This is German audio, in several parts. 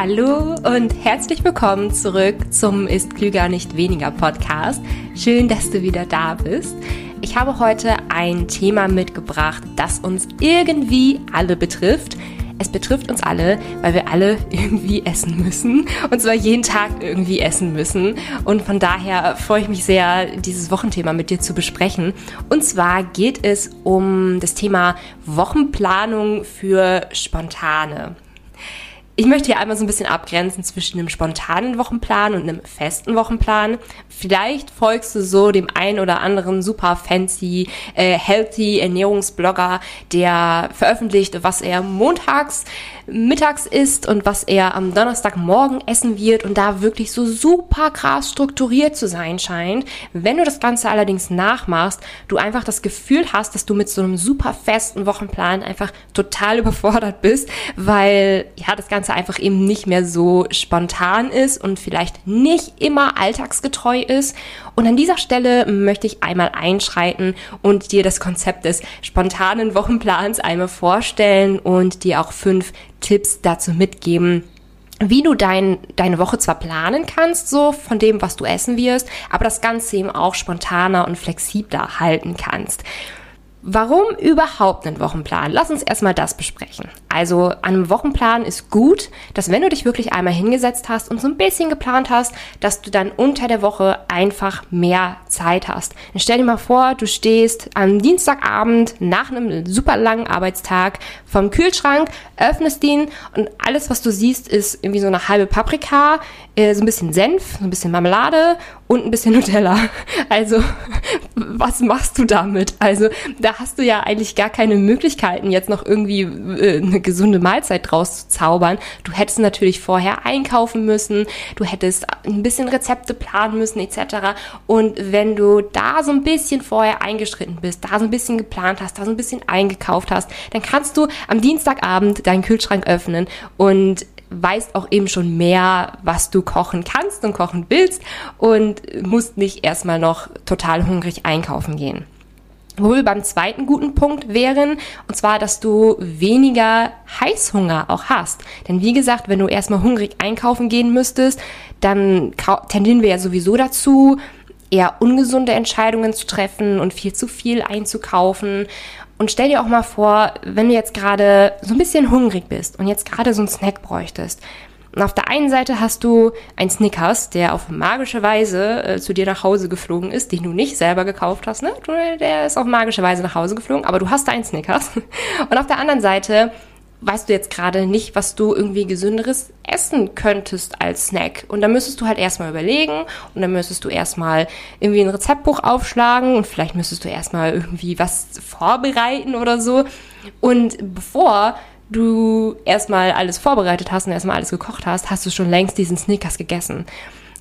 Hallo und herzlich willkommen zurück zum Ist Klüger nicht weniger Podcast. Schön, dass du wieder da bist. Ich habe heute ein Thema mitgebracht, das uns irgendwie alle betrifft. Es betrifft uns alle, weil wir alle irgendwie essen müssen. Und zwar jeden Tag irgendwie essen müssen. Und von daher freue ich mich sehr, dieses Wochenthema mit dir zu besprechen. Und zwar geht es um das Thema Wochenplanung für Spontane. Ich möchte hier einmal so ein bisschen abgrenzen zwischen einem spontanen Wochenplan und einem festen Wochenplan. Vielleicht folgst du so dem einen oder anderen super fancy, äh, healthy Ernährungsblogger, der veröffentlicht, was er montags mittags isst und was er am Donnerstagmorgen essen wird und da wirklich so super krass strukturiert zu sein scheint. Wenn du das Ganze allerdings nachmachst, du einfach das Gefühl hast, dass du mit so einem super festen Wochenplan einfach total überfordert bist, weil ja das Ganze einfach eben nicht mehr so spontan ist und vielleicht nicht immer alltagsgetreu ist. Und an dieser Stelle möchte ich einmal einschreiten und dir das Konzept des spontanen Wochenplans einmal vorstellen und dir auch fünf Tipps dazu mitgeben, wie du dein, deine Woche zwar planen kannst, so von dem, was du essen wirst, aber das Ganze eben auch spontaner und flexibler halten kannst. Warum überhaupt einen Wochenplan? Lass uns erstmal das besprechen. Also an einem Wochenplan ist gut, dass wenn du dich wirklich einmal hingesetzt hast und so ein bisschen geplant hast, dass du dann unter der Woche einfach mehr Zeit hast. Dann stell dir mal vor, du stehst am Dienstagabend nach einem super langen Arbeitstag vom Kühlschrank, öffnest ihn und alles, was du siehst, ist irgendwie so eine halbe Paprika, äh, so ein bisschen Senf, so ein bisschen Marmelade und ein bisschen Nutella. Also, was machst du damit? Also, da hast du ja eigentlich gar keine Möglichkeiten, jetzt noch irgendwie äh, eine gesunde Mahlzeit draus zu zaubern. Du hättest natürlich vorher einkaufen müssen, du hättest ein bisschen Rezepte planen müssen, etc. Und wenn du da so ein bisschen vorher eingeschritten bist, da so ein bisschen geplant hast, da so ein bisschen eingekauft hast, dann kannst du am Dienstagabend deinen Kühlschrank öffnen und weißt auch eben schon mehr, was du kochen kannst und kochen willst und musst nicht erstmal noch total hungrig einkaufen gehen. Wo wir beim zweiten guten Punkt wären, und zwar, dass du weniger Heißhunger auch hast. Denn wie gesagt, wenn du erstmal hungrig einkaufen gehen müsstest, dann tendieren wir ja sowieso dazu, eher ungesunde Entscheidungen zu treffen und viel zu viel einzukaufen. Und stell dir auch mal vor, wenn du jetzt gerade so ein bisschen hungrig bist und jetzt gerade so einen Snack bräuchtest. Und auf der einen Seite hast du einen Snickers, der auf magische Weise äh, zu dir nach Hause geflogen ist, den du nicht selber gekauft hast, ne? Der ist auf magische Weise nach Hause geflogen, aber du hast da einen Snickers. Und auf der anderen Seite weißt du jetzt gerade nicht, was du irgendwie gesünderes essen könntest als Snack. Und dann müsstest du halt erstmal überlegen und dann müsstest du erstmal irgendwie ein Rezeptbuch aufschlagen und vielleicht müsstest du erstmal irgendwie was vorbereiten oder so. Und bevor du erstmal alles vorbereitet hast und erstmal alles gekocht hast, hast du schon längst diesen Snickers gegessen.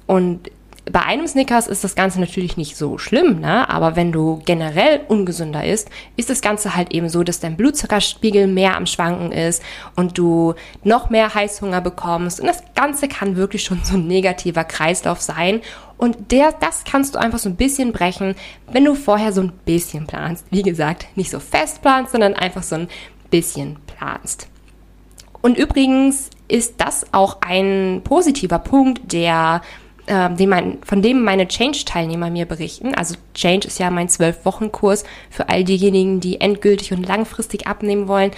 Und bei einem Snickers ist das Ganze natürlich nicht so schlimm, ne? aber wenn du generell ungesünder isst, ist das Ganze halt eben so, dass dein Blutzuckerspiegel mehr am Schwanken ist und du noch mehr Heißhunger bekommst. Und das Ganze kann wirklich schon so ein negativer Kreislauf sein. Und der, das kannst du einfach so ein bisschen brechen, wenn du vorher so ein bisschen planst. Wie gesagt, nicht so fest planst, sondern einfach so ein bisschen planst. Und übrigens ist das auch ein positiver Punkt, der äh, den mein, von dem meine Change-Teilnehmer mir berichten. Also Change ist ja mein Zwölf-Wochen-Kurs für all diejenigen, die endgültig und langfristig abnehmen wollen.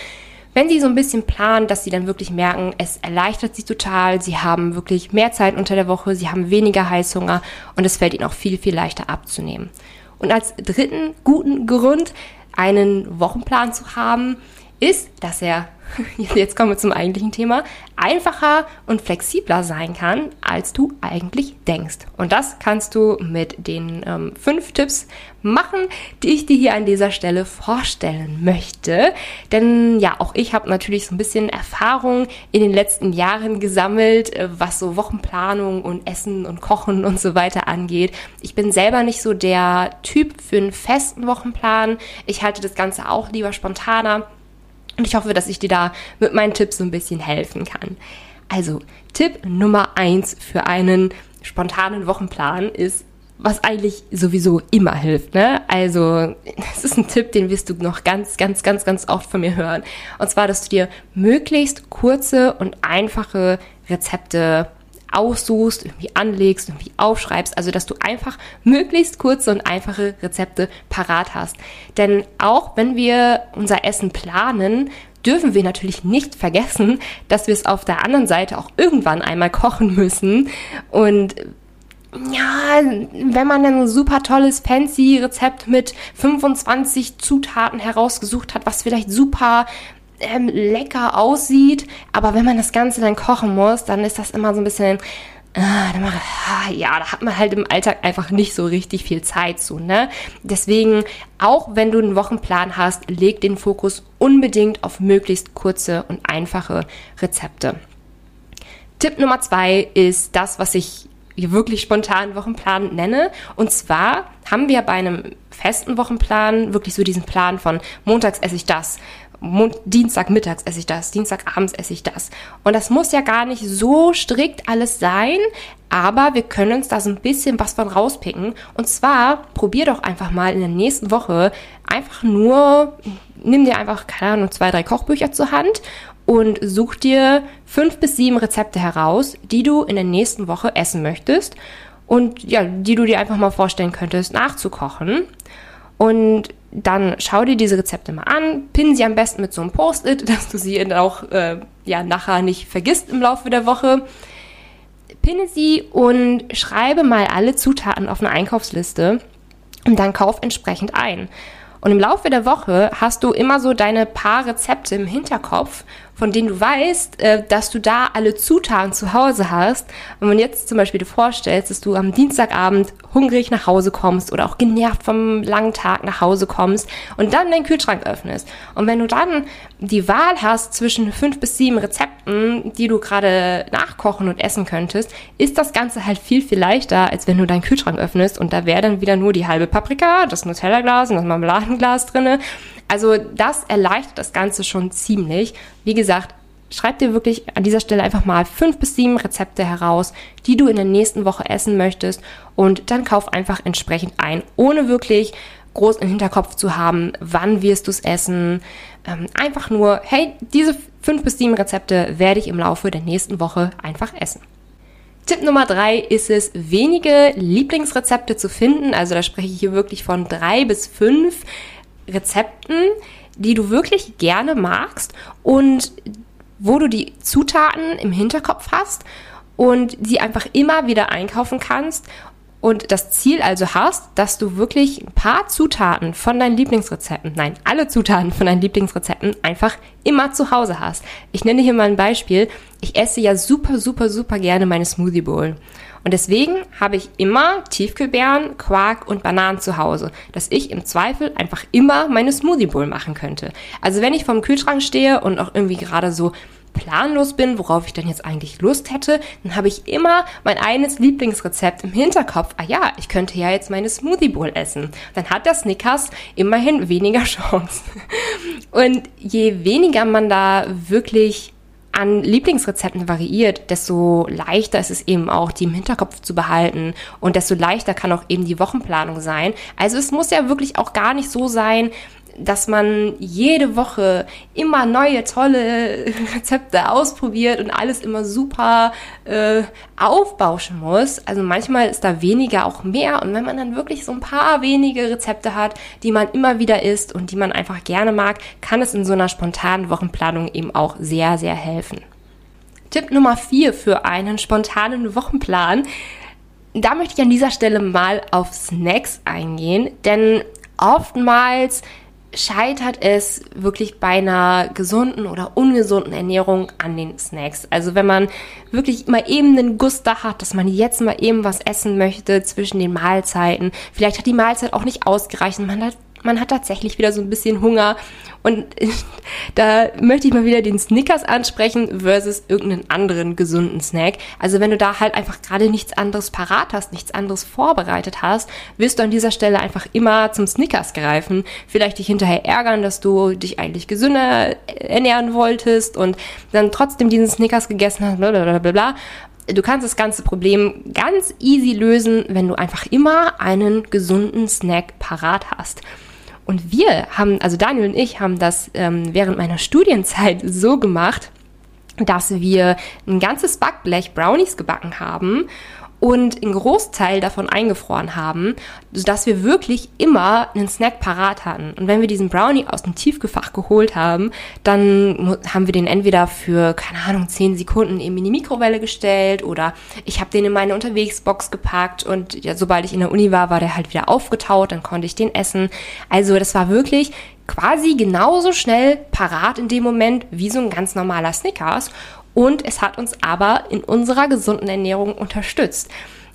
Wenn sie so ein bisschen planen, dass sie dann wirklich merken, es erleichtert sie total, sie haben wirklich mehr Zeit unter der Woche, sie haben weniger Heißhunger und es fällt ihnen auch viel, viel leichter abzunehmen. Und als dritten guten Grund, einen Wochenplan zu haben, ist, dass er, jetzt kommen wir zum eigentlichen Thema, einfacher und flexibler sein kann, als du eigentlich denkst. Und das kannst du mit den ähm, fünf Tipps machen, die ich dir hier an dieser Stelle vorstellen möchte. Denn ja, auch ich habe natürlich so ein bisschen Erfahrung in den letzten Jahren gesammelt, äh, was so Wochenplanung und Essen und Kochen und so weiter angeht. Ich bin selber nicht so der Typ für einen festen Wochenplan. Ich halte das Ganze auch lieber spontaner. Und ich hoffe, dass ich dir da mit meinen Tipps so ein bisschen helfen kann. Also, Tipp Nummer eins für einen spontanen Wochenplan ist, was eigentlich sowieso immer hilft, ne? Also, es ist ein Tipp, den wirst du noch ganz, ganz, ganz, ganz oft von mir hören. Und zwar, dass du dir möglichst kurze und einfache Rezepte aussuchst, irgendwie anlegst, irgendwie aufschreibst, also dass du einfach möglichst kurze und einfache Rezepte parat hast. Denn auch wenn wir unser Essen planen, dürfen wir natürlich nicht vergessen, dass wir es auf der anderen Seite auch irgendwann einmal kochen müssen. Und ja, wenn man ein super tolles fancy Rezept mit 25 Zutaten herausgesucht hat, was vielleicht super ähm, lecker aussieht, aber wenn man das Ganze dann kochen muss, dann ist das immer so ein bisschen, ah, ah, ja, da hat man halt im Alltag einfach nicht so richtig viel Zeit zu, ne? Deswegen, auch wenn du einen Wochenplan hast, leg den Fokus unbedingt auf möglichst kurze und einfache Rezepte. Tipp Nummer zwei ist das, was ich wirklich spontan Wochenplan nenne. Und zwar haben wir bei einem festen Wochenplan wirklich so diesen Plan von montags esse ich das, Dienstagmittags esse ich das, Dienstagabends esse ich das. Und das muss ja gar nicht so strikt alles sein, aber wir können uns da so ein bisschen was von rauspicken. Und zwar probier doch einfach mal in der nächsten Woche einfach nur, nimm dir einfach, keine Ahnung, zwei, drei Kochbücher zur Hand und such dir fünf bis sieben Rezepte heraus, die du in der nächsten Woche essen möchtest und ja, die du dir einfach mal vorstellen könntest, nachzukochen. Und dann schau dir diese Rezepte mal an, pin sie am besten mit so einem Post-it, dass du sie auch äh, ja, nachher nicht vergisst im Laufe der Woche. Pinne sie und schreibe mal alle Zutaten auf eine Einkaufsliste und dann kauf entsprechend ein. Und im Laufe der Woche hast du immer so deine paar Rezepte im Hinterkopf, von denen du weißt, äh, dass du da alle Zutaten zu Hause hast. Und wenn jetzt zum Beispiel dir vorstellst, dass du am Dienstagabend hungrig nach Hause kommst oder auch genervt vom langen Tag nach Hause kommst und dann deinen Kühlschrank öffnest. Und wenn du dann die Wahl hast zwischen fünf bis sieben Rezepten, die du gerade nachkochen und essen könntest, ist das Ganze halt viel, viel leichter, als wenn du deinen Kühlschrank öffnest und da wäre dann wieder nur die halbe Paprika, das Nutella-Glas und das Marmeladenglas drinne. Also das erleichtert das Ganze schon ziemlich. Wie gesagt, schreib dir wirklich an dieser Stelle einfach mal fünf bis sieben Rezepte heraus, die du in der nächsten Woche essen möchtest und dann kauf einfach entsprechend ein, ohne wirklich groß im Hinterkopf zu haben, wann wirst du es essen. Ähm, einfach nur, hey, diese fünf bis sieben Rezepte werde ich im Laufe der nächsten Woche einfach essen. Tipp Nummer drei ist es, wenige Lieblingsrezepte zu finden. Also da spreche ich hier wirklich von drei bis fünf Rezepten, die du wirklich gerne magst und wo du die Zutaten im Hinterkopf hast und sie einfach immer wieder einkaufen kannst und das Ziel also hast, dass du wirklich ein paar Zutaten von deinen Lieblingsrezepten, nein, alle Zutaten von deinen Lieblingsrezepten einfach immer zu Hause hast. Ich nenne hier mal ein Beispiel. Ich esse ja super, super, super gerne meine Smoothie Bowl. Und deswegen habe ich immer Tiefkühlbeeren, Quark und Bananen zu Hause, dass ich im Zweifel einfach immer meine Smoothie Bowl machen könnte. Also wenn ich vom Kühlschrank stehe und auch irgendwie gerade so planlos bin, worauf ich dann jetzt eigentlich Lust hätte, dann habe ich immer mein eines Lieblingsrezept im Hinterkopf. Ah ja, ich könnte ja jetzt meine Smoothie Bowl essen. Dann hat der Snickers immerhin weniger Chance. Und je weniger man da wirklich an Lieblingsrezepten variiert, desto leichter ist es eben auch, die im Hinterkopf zu behalten und desto leichter kann auch eben die Wochenplanung sein. Also es muss ja wirklich auch gar nicht so sein, dass man jede Woche immer neue, tolle Rezepte ausprobiert und alles immer super äh, aufbauschen muss. Also manchmal ist da weniger auch mehr. Und wenn man dann wirklich so ein paar wenige Rezepte hat, die man immer wieder isst und die man einfach gerne mag, kann es in so einer spontanen Wochenplanung eben auch sehr, sehr helfen. Tipp Nummer vier für einen spontanen Wochenplan. Da möchte ich an dieser Stelle mal auf Snacks eingehen, denn oftmals scheitert es wirklich bei einer gesunden oder ungesunden Ernährung an den Snacks. Also wenn man wirklich mal eben einen Guster hat, dass man jetzt mal eben was essen möchte zwischen den Mahlzeiten, vielleicht hat die Mahlzeit auch nicht ausgereicht und man hat man hat tatsächlich wieder so ein bisschen Hunger. Und da möchte ich mal wieder den Snickers ansprechen versus irgendeinen anderen gesunden Snack. Also wenn du da halt einfach gerade nichts anderes parat hast, nichts anderes vorbereitet hast, wirst du an dieser Stelle einfach immer zum Snickers greifen. Vielleicht dich hinterher ärgern, dass du dich eigentlich gesünder ernähren wolltest und dann trotzdem diesen Snickers gegessen hast, blablabla. Du kannst das ganze Problem ganz easy lösen, wenn du einfach immer einen gesunden Snack parat hast. Und wir haben, also Daniel und ich haben das ähm, während meiner Studienzeit so gemacht, dass wir ein ganzes Backblech Brownies gebacken haben und einen Großteil davon eingefroren haben, sodass wir wirklich immer einen Snack parat hatten. Und wenn wir diesen Brownie aus dem Tiefgefach geholt haben, dann haben wir den entweder für, keine Ahnung, 10 Sekunden eben in die Mikrowelle gestellt oder ich habe den in meine Unterwegsbox gepackt und ja, sobald ich in der Uni war, war der halt wieder aufgetaut, dann konnte ich den essen. Also das war wirklich quasi genauso schnell parat in dem Moment wie so ein ganz normaler Snickers und es hat uns aber in unserer gesunden Ernährung unterstützt.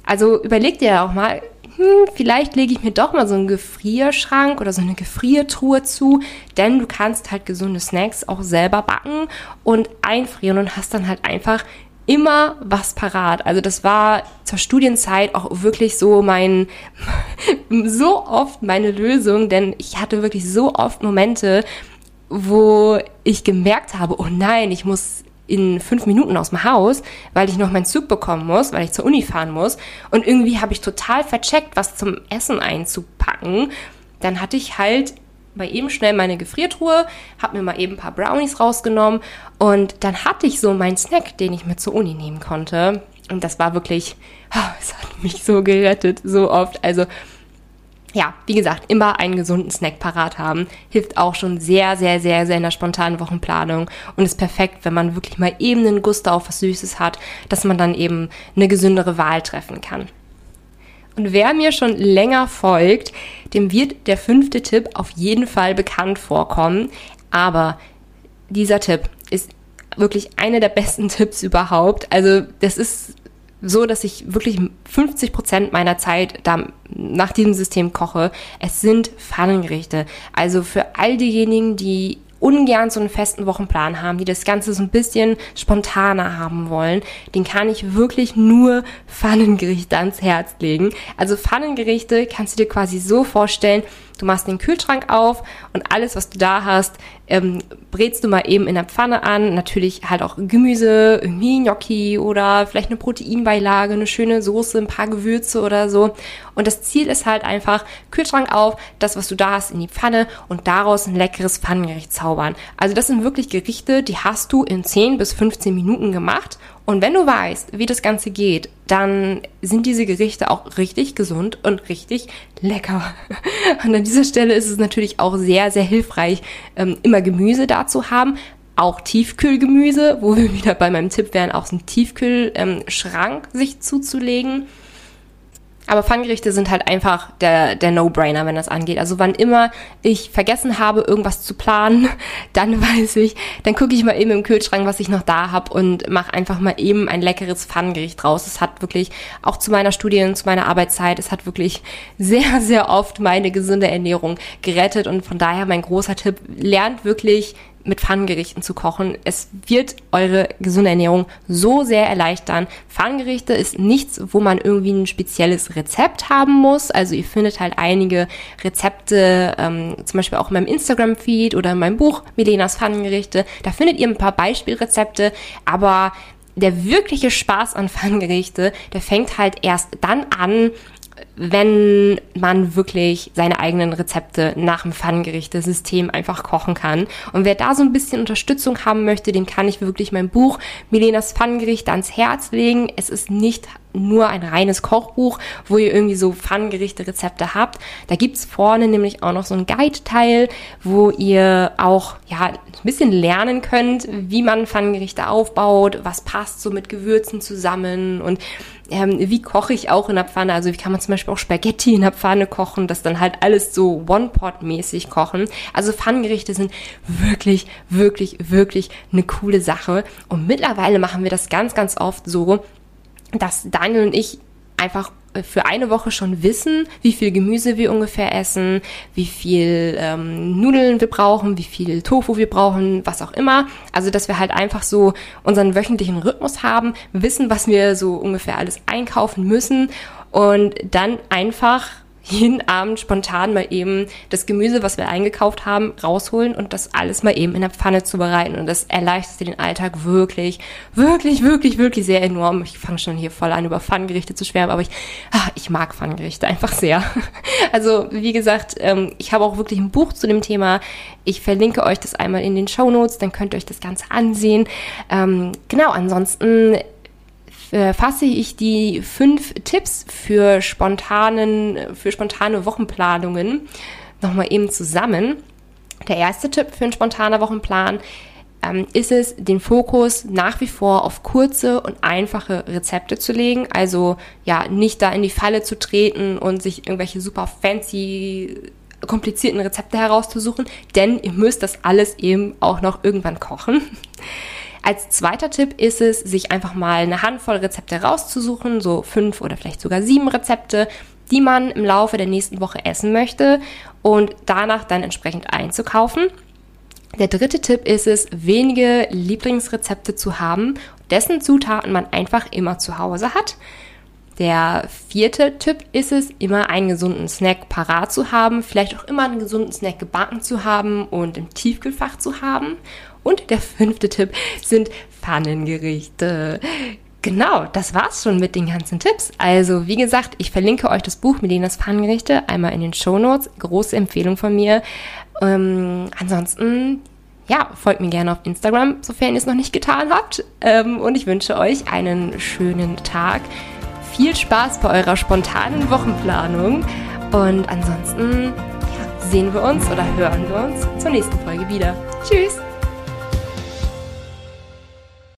Also überleg dir auch mal, hm, vielleicht lege ich mir doch mal so einen Gefrierschrank oder so eine Gefriertruhe zu, denn du kannst halt gesunde Snacks auch selber backen und einfrieren und hast dann halt einfach immer was parat. Also das war zur Studienzeit auch wirklich so mein, so oft meine Lösung, denn ich hatte wirklich so oft Momente, wo ich gemerkt habe, oh nein, ich muss in fünf Minuten aus dem Haus, weil ich noch meinen Zug bekommen muss, weil ich zur Uni fahren muss. Und irgendwie habe ich total vercheckt, was zum Essen einzupacken. Dann hatte ich halt bei eben schnell meine Gefriertruhe, habe mir mal eben ein paar Brownies rausgenommen und dann hatte ich so meinen Snack, den ich mit zur Uni nehmen konnte. Und das war wirklich, es hat mich so gerettet, so oft. Also ja, wie gesagt, immer einen gesunden Snack parat haben. Hilft auch schon sehr, sehr, sehr, sehr in der spontanen Wochenplanung und ist perfekt, wenn man wirklich mal eben einen Gusto auf was Süßes hat, dass man dann eben eine gesündere Wahl treffen kann. Und wer mir schon länger folgt, dem wird der fünfte Tipp auf jeden Fall bekannt vorkommen. Aber dieser Tipp ist wirklich einer der besten Tipps überhaupt. Also das ist so, dass ich wirklich 50 Prozent meiner Zeit da nach diesem System koche. Es sind Pfannengerichte. Also für all diejenigen, die ungern so einen festen Wochenplan haben, die das Ganze so ein bisschen spontaner haben wollen, den kann ich wirklich nur Pfannengerichte ans Herz legen. Also Pfannengerichte kannst du dir quasi so vorstellen, du machst den Kühlschrank auf und alles, was du da hast, ähm, brätst du mal eben in der Pfanne an. Natürlich halt auch Gemüse, irgendwie Gnocchi oder vielleicht eine Proteinbeilage, eine schöne Soße, ein paar Gewürze oder so. Und das Ziel ist halt einfach, Kühlschrank auf, das, was du da hast, in die Pfanne und daraus ein leckeres Pfannengericht zaubern. Also das sind wirklich Gerichte, die hast du in 10 bis 15 Minuten gemacht und wenn du weißt, wie das Ganze geht, dann sind diese Gerichte auch richtig gesund und richtig lecker. Und an dieser Stelle ist es natürlich auch sehr, sehr hilfreich, ähm, immer Gemüse da zu haben. Auch Tiefkühlgemüse, wo wir wieder bei meinem Tipp wären, auch so einen Tiefkühlschrank ähm, sich zuzulegen. Aber Pfannengerichte sind halt einfach der, der No-Brainer, wenn das angeht. Also wann immer ich vergessen habe, irgendwas zu planen, dann weiß ich, dann gucke ich mal eben im Kühlschrank, was ich noch da habe und mache einfach mal eben ein leckeres Pfannengericht draus. Es hat wirklich auch zu meiner Studien, zu meiner Arbeitszeit, es hat wirklich sehr, sehr oft meine gesunde Ernährung gerettet und von daher mein großer Tipp, lernt wirklich mit Pfannengerichten zu kochen. Es wird eure gesunde Ernährung so sehr erleichtern. Pfannengerichte ist nichts, wo man irgendwie ein spezielles Rezept haben muss. Also ihr findet halt einige Rezepte, ähm, zum Beispiel auch in meinem Instagram-Feed oder in meinem Buch Milenas Pfannengerichte. Da findet ihr ein paar Beispielrezepte, aber der wirkliche Spaß an Pfannengerichte, der fängt halt erst dann an, wenn man wirklich seine eigenen Rezepte nach dem Pfannengerichte-System einfach kochen kann. Und wer da so ein bisschen Unterstützung haben möchte, dem kann ich wirklich mein Buch Milenas Pfannengerichte ans Herz legen. Es ist nicht nur ein reines Kochbuch, wo ihr irgendwie so Pfannengerichte Rezepte habt. Da gibt's vorne nämlich auch noch so ein Guide-Teil, wo ihr auch ja ein bisschen lernen könnt, wie man Pfannengerichte aufbaut, was passt so mit Gewürzen zusammen und ähm, wie koche ich auch in der Pfanne. Also wie kann man zum Beispiel auch Spaghetti in der Pfanne kochen, das dann halt alles so One-Pot-mäßig kochen. Also Pfannengerichte sind wirklich, wirklich, wirklich eine coole Sache. Und mittlerweile machen wir das ganz, ganz oft so, dass Daniel und ich einfach äh, für eine Woche schon wissen, wie viel Gemüse wir ungefähr essen, wie viel ähm, Nudeln wir brauchen, wie viel Tofu wir brauchen, was auch immer. Also, dass wir halt einfach so unseren wöchentlichen Rhythmus haben, wissen, was wir so ungefähr alles einkaufen müssen und dann einfach jeden Abend spontan mal eben das Gemüse, was wir eingekauft haben, rausholen und das alles mal eben in der Pfanne zubereiten. Und das erleichtert den Alltag wirklich, wirklich, wirklich, wirklich sehr enorm. Ich fange schon hier voll an, über Pfannengerichte zu schwärmen, aber ich, ach, ich mag Pfannengerichte einfach sehr. Also, wie gesagt, ähm, ich habe auch wirklich ein Buch zu dem Thema. Ich verlinke euch das einmal in den Show Notes, dann könnt ihr euch das Ganze ansehen. Ähm, genau, ansonsten fasse ich die fünf Tipps für spontanen, für spontane Wochenplanungen nochmal eben zusammen. Der erste Tipp für einen spontanen Wochenplan ähm, ist es, den Fokus nach wie vor auf kurze und einfache Rezepte zu legen. Also ja, nicht da in die Falle zu treten und sich irgendwelche super fancy komplizierten Rezepte herauszusuchen, denn ihr müsst das alles eben auch noch irgendwann kochen. Als zweiter Tipp ist es, sich einfach mal eine Handvoll Rezepte rauszusuchen, so fünf oder vielleicht sogar sieben Rezepte, die man im Laufe der nächsten Woche essen möchte und danach dann entsprechend einzukaufen. Der dritte Tipp ist es, wenige Lieblingsrezepte zu haben, dessen Zutaten man einfach immer zu Hause hat. Der vierte Tipp ist es, immer einen gesunden Snack parat zu haben, vielleicht auch immer einen gesunden Snack gebacken zu haben und im Tiefkühlfach zu haben. Und der fünfte Tipp sind Pfannengerichte. Genau, das war's schon mit den ganzen Tipps. Also, wie gesagt, ich verlinke euch das Buch Melenas Pfannengerichte einmal in den Show Notes. Große Empfehlung von mir. Ähm, ansonsten, ja, folgt mir gerne auf Instagram, sofern ihr es noch nicht getan habt. Ähm, und ich wünsche euch einen schönen Tag. Viel Spaß bei eurer spontanen Wochenplanung. Und ansonsten ja, sehen wir uns oder hören wir uns zur nächsten Folge wieder. Tschüss!